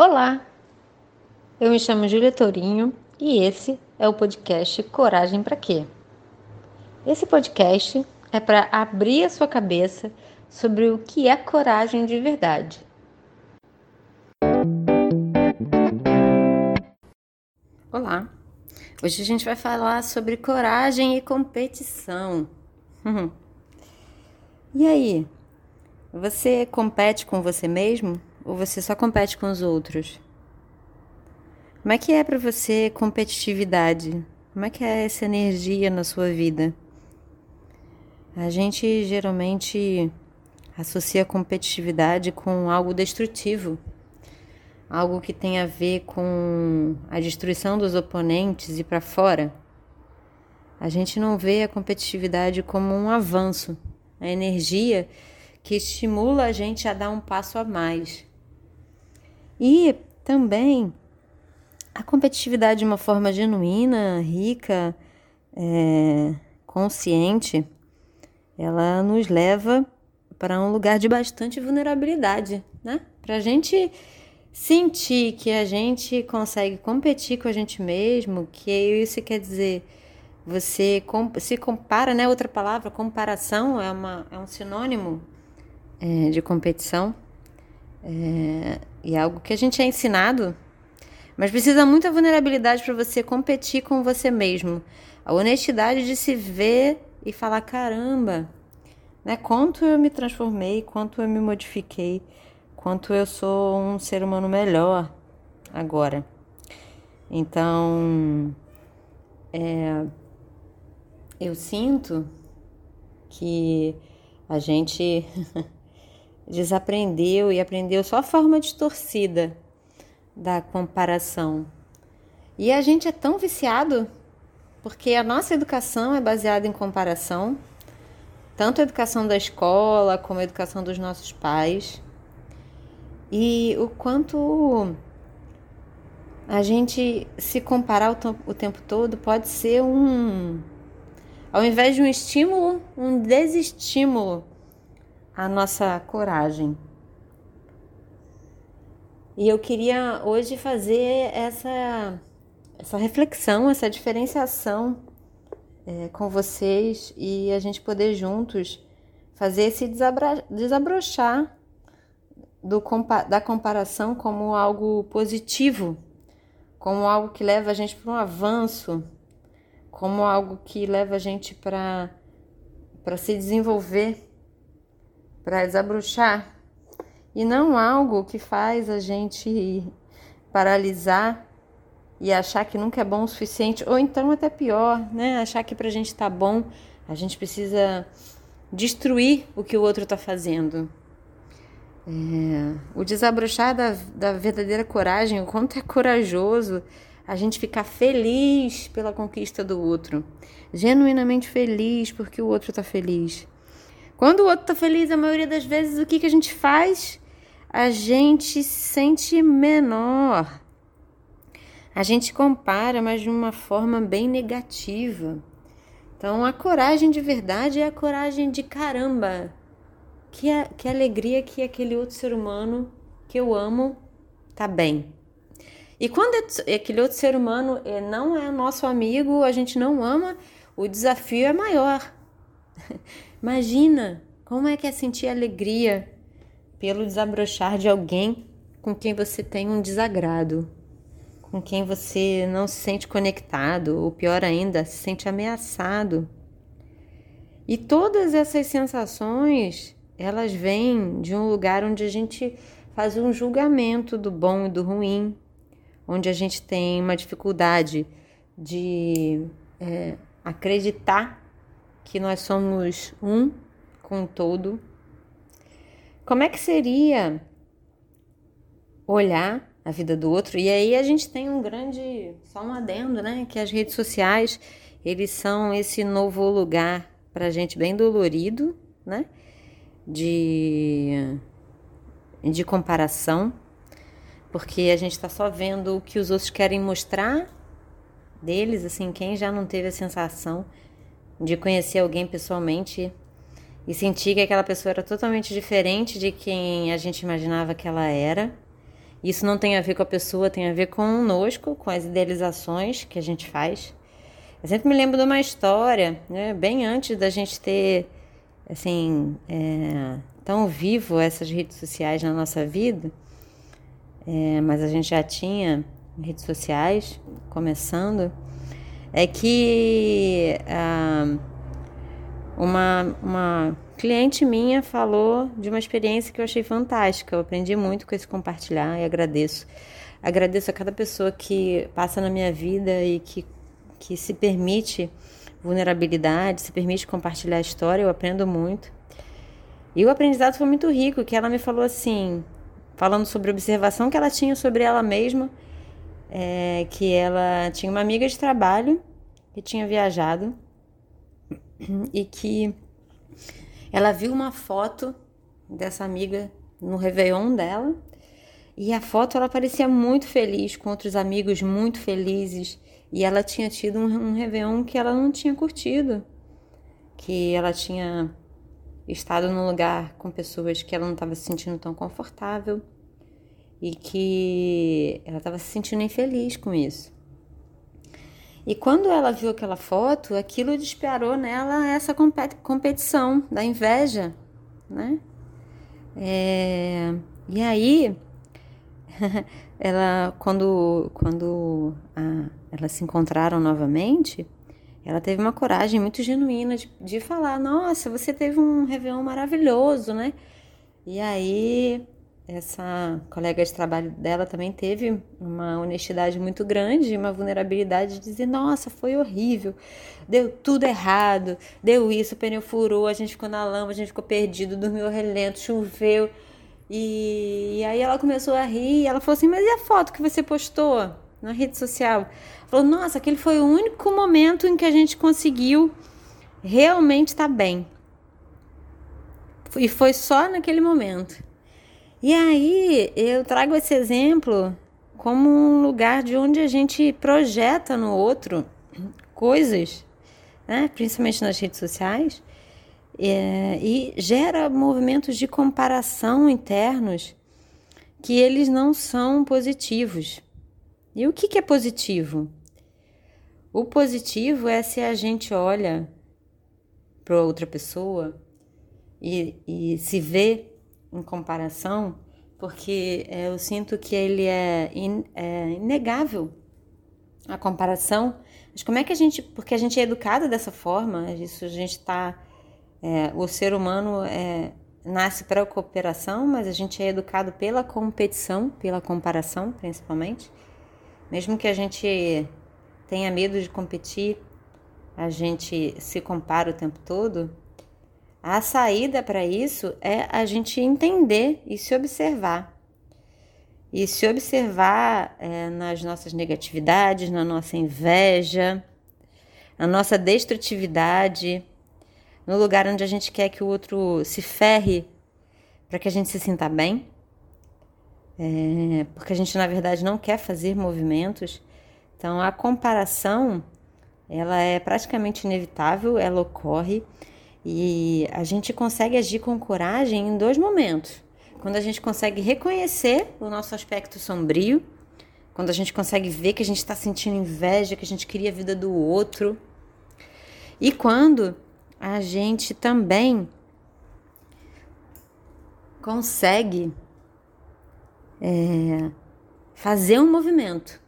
Olá, eu me chamo Júlia Tourinho e esse é o podcast Coragem para Quê? Esse podcast é para abrir a sua cabeça sobre o que é coragem de verdade. Olá, hoje a gente vai falar sobre coragem e competição. e aí, você compete com você mesmo? Ou você só compete com os outros? Como é que é para você competitividade? Como é que é essa energia na sua vida? A gente geralmente associa competitividade com algo destrutivo, algo que tem a ver com a destruição dos oponentes e para fora. A gente não vê a competitividade como um avanço, a energia que estimula a gente a dar um passo a mais. E também a competitividade de uma forma genuína, rica, é, consciente, ela nos leva para um lugar de bastante vulnerabilidade, né? Para a gente sentir que a gente consegue competir com a gente mesmo, que isso quer dizer você se compara, né? Outra palavra, comparação é, uma, é um sinônimo é, de competição. É, e é algo que a gente é ensinado, mas precisa muita vulnerabilidade para você competir com você mesmo. A honestidade de se ver e falar: caramba, né? Quanto eu me transformei, quanto eu me modifiquei, quanto eu sou um ser humano melhor agora. Então, é, eu sinto que a gente desaprendeu e aprendeu só a forma distorcida da comparação. E a gente é tão viciado porque a nossa educação é baseada em comparação, tanto a educação da escola como a educação dos nossos pais. E o quanto a gente se comparar o, tempo todo pode ser um, ao invés de um estímulo, um desestímulo a nossa coragem. E eu queria hoje fazer essa, essa reflexão, essa diferenciação é, com vocês e a gente poder juntos fazer esse desabrochar do, da comparação como algo positivo, como algo que leva a gente para um avanço, como algo que leva a gente para se desenvolver para desabrochar e não algo que faz a gente paralisar e achar que nunca é bom o suficiente, ou então até pior, né? Achar que para a gente tá bom, a gente precisa destruir o que o outro está fazendo. É, o desabrochar da, da verdadeira coragem, o quanto é corajoso a gente ficar feliz pela conquista do outro, genuinamente feliz porque o outro está feliz. Quando o outro tá feliz, a maioria das vezes, o que, que a gente faz? A gente se sente menor. A gente compara, mas de uma forma bem negativa. Então, a coragem de verdade é a coragem de caramba. Que, a, que alegria que aquele outro ser humano que eu amo tá bem. E quando é aquele outro ser humano é, não é nosso amigo, a gente não ama, o desafio é maior. Imagina como é que é sentir alegria pelo desabrochar de alguém com quem você tem um desagrado, com quem você não se sente conectado, ou pior ainda, se sente ameaçado. E todas essas sensações, elas vêm de um lugar onde a gente faz um julgamento do bom e do ruim, onde a gente tem uma dificuldade de é, acreditar que nós somos um com todo. Como é que seria olhar a vida do outro? E aí a gente tem um grande, só um adendo, né? Que as redes sociais, eles são esse novo lugar pra gente bem dolorido, né? De, de comparação, porque a gente está só vendo o que os outros querem mostrar deles, assim, quem já não teve a sensação de conhecer alguém pessoalmente e sentir que aquela pessoa era totalmente diferente de quem a gente imaginava que ela era. Isso não tem a ver com a pessoa, tem a ver conosco, com as idealizações que a gente faz. Eu sempre me lembro de uma história, né, bem antes da gente ter, assim, é, tão vivo essas redes sociais na nossa vida, é, mas a gente já tinha redes sociais começando, é que ah, uma, uma cliente minha falou de uma experiência que eu achei fantástica. Eu aprendi muito com esse compartilhar e agradeço. Agradeço a cada pessoa que passa na minha vida e que, que se permite vulnerabilidade, se permite compartilhar a história. Eu aprendo muito. E o aprendizado foi muito rico, que ela me falou assim, falando sobre a observação que ela tinha sobre ela mesma, é, que ela tinha uma amiga de trabalho que tinha viajado e que ela viu uma foto dessa amiga no Réveillon dela. E a foto ela parecia muito feliz, com outros amigos muito felizes. E ela tinha tido um, um Réveillon que ela não tinha curtido. Que ela tinha estado num lugar com pessoas que ela não estava se sentindo tão confortável. E que ela estava se sentindo infeliz com isso. E quando ela viu aquela foto, aquilo disparou nela essa competição da inveja, né? É, e aí, ela, quando, quando a, elas se encontraram novamente, ela teve uma coragem muito genuína de, de falar: Nossa, você teve um Réveillon maravilhoso, né? E aí essa colega de trabalho dela também teve uma honestidade muito grande, uma vulnerabilidade de dizer: nossa, foi horrível, deu tudo errado, deu isso, o pneu furou, a gente ficou na lama, a gente ficou perdido, dormiu relento, choveu. E, e aí ela começou a rir e ela falou assim: mas e a foto que você postou na rede social? Falou: nossa, aquele foi o único momento em que a gente conseguiu realmente estar tá bem. E foi só naquele momento. E aí eu trago esse exemplo como um lugar de onde a gente projeta no outro coisas, né? principalmente nas redes sociais, é, e gera movimentos de comparação internos que eles não são positivos. E o que, que é positivo? O positivo é se a gente olha para outra pessoa e, e se vê em comparação, porque é, eu sinto que ele é, in, é inegável a comparação. Mas como é que a gente, porque a gente é educado dessa forma, isso a gente está, é, o ser humano é, nasce para a cooperação, mas a gente é educado pela competição, pela comparação, principalmente. Mesmo que a gente tenha medo de competir, a gente se compara o tempo todo, a saída para isso é a gente entender e se observar. E se observar é, nas nossas negatividades, na nossa inveja, na nossa destrutividade, no lugar onde a gente quer que o outro se ferre para que a gente se sinta bem. É, porque a gente, na verdade, não quer fazer movimentos. Então, a comparação, ela é praticamente inevitável, ela ocorre e a gente consegue agir com coragem em dois momentos. Quando a gente consegue reconhecer o nosso aspecto sombrio, quando a gente consegue ver que a gente está sentindo inveja, que a gente queria a vida do outro, e quando a gente também consegue é, fazer um movimento.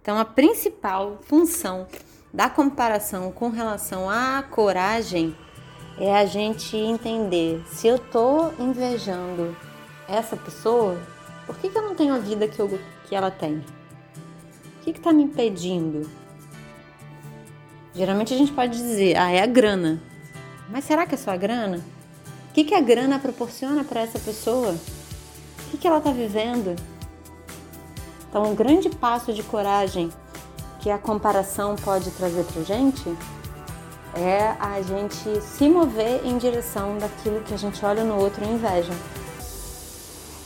Então, a principal função da comparação com relação à coragem é a gente entender se eu tô invejando essa pessoa, por que, que eu não tenho a vida que, eu, que ela tem? O que está me impedindo? Geralmente a gente pode dizer, ah, é a grana. Mas será que é só a grana? O que, que a grana proporciona para essa pessoa? O que, que ela está vivendo? Então, um grande passo de coragem que a comparação pode trazer para gente é a gente se mover em direção daquilo que a gente olha no outro e inveja.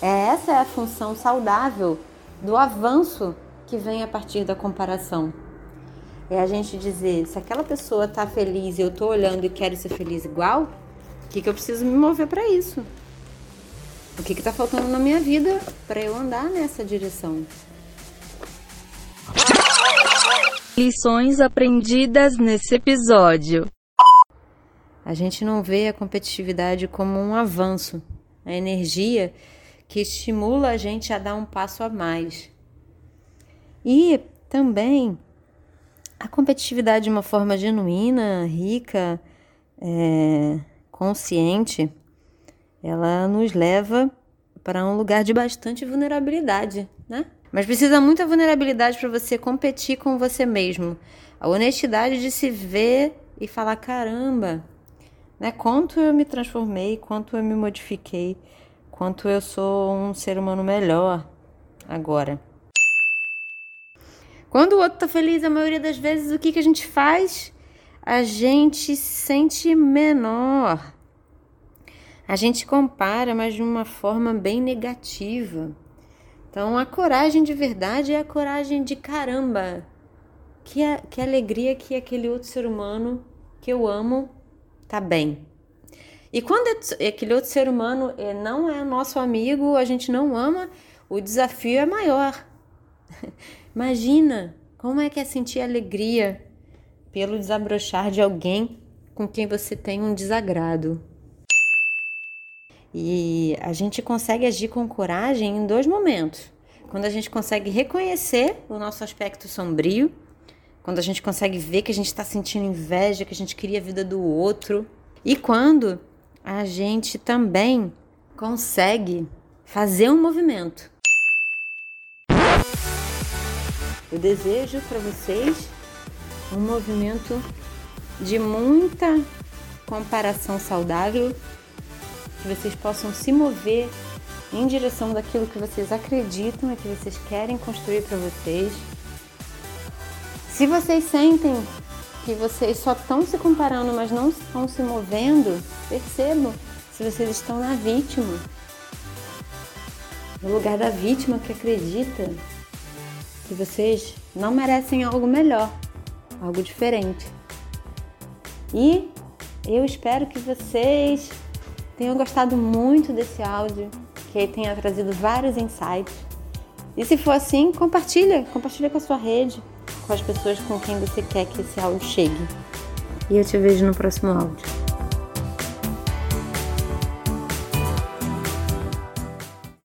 É, essa é a função saudável do avanço que vem a partir da comparação. É a gente dizer, se aquela pessoa está feliz e eu estou olhando e quero ser feliz igual, o que, que eu preciso me mover para isso? O que está faltando na minha vida para eu andar nessa direção? Lições aprendidas nesse episódio. A gente não vê a competitividade como um avanço, a energia que estimula a gente a dar um passo a mais. E também a competitividade de uma forma genuína, rica, é, consciente, ela nos leva para um lugar de bastante vulnerabilidade, né? Mas precisa muita vulnerabilidade para você competir com você mesmo. A honestidade de se ver e falar: caramba, né? Quanto eu me transformei, quanto eu me modifiquei, quanto eu sou um ser humano melhor agora. Quando o outro tá feliz, a maioria das vezes, o que, que a gente faz? A gente se sente menor. A gente compara, mas de uma forma bem negativa. Então, a coragem de verdade é a coragem de caramba. Que, a, que alegria que aquele outro ser humano que eu amo tá bem. E quando é aquele outro ser humano é, não é nosso amigo, a gente não ama, o desafio é maior. Imagina como é que é sentir alegria pelo desabrochar de alguém com quem você tem um desagrado. E a gente consegue agir com coragem em dois momentos. Quando a gente consegue reconhecer o nosso aspecto sombrio, quando a gente consegue ver que a gente está sentindo inveja, que a gente queria a vida do outro, e quando a gente também consegue fazer um movimento. Eu desejo para vocês um movimento de muita comparação saudável que vocês possam se mover em direção daquilo que vocês acreditam e que vocês querem construir para vocês. Se vocês sentem que vocês só estão se comparando, mas não estão se movendo, percebam se vocês estão na vítima. No lugar da vítima que acredita que vocês não merecem algo melhor, algo diferente. E eu espero que vocês tenham gostado muito desse áudio, que tenha trazido vários insights. E se for assim, compartilha, compartilha com a sua rede, com as pessoas com quem você quer que esse áudio chegue. E eu te vejo no próximo áudio.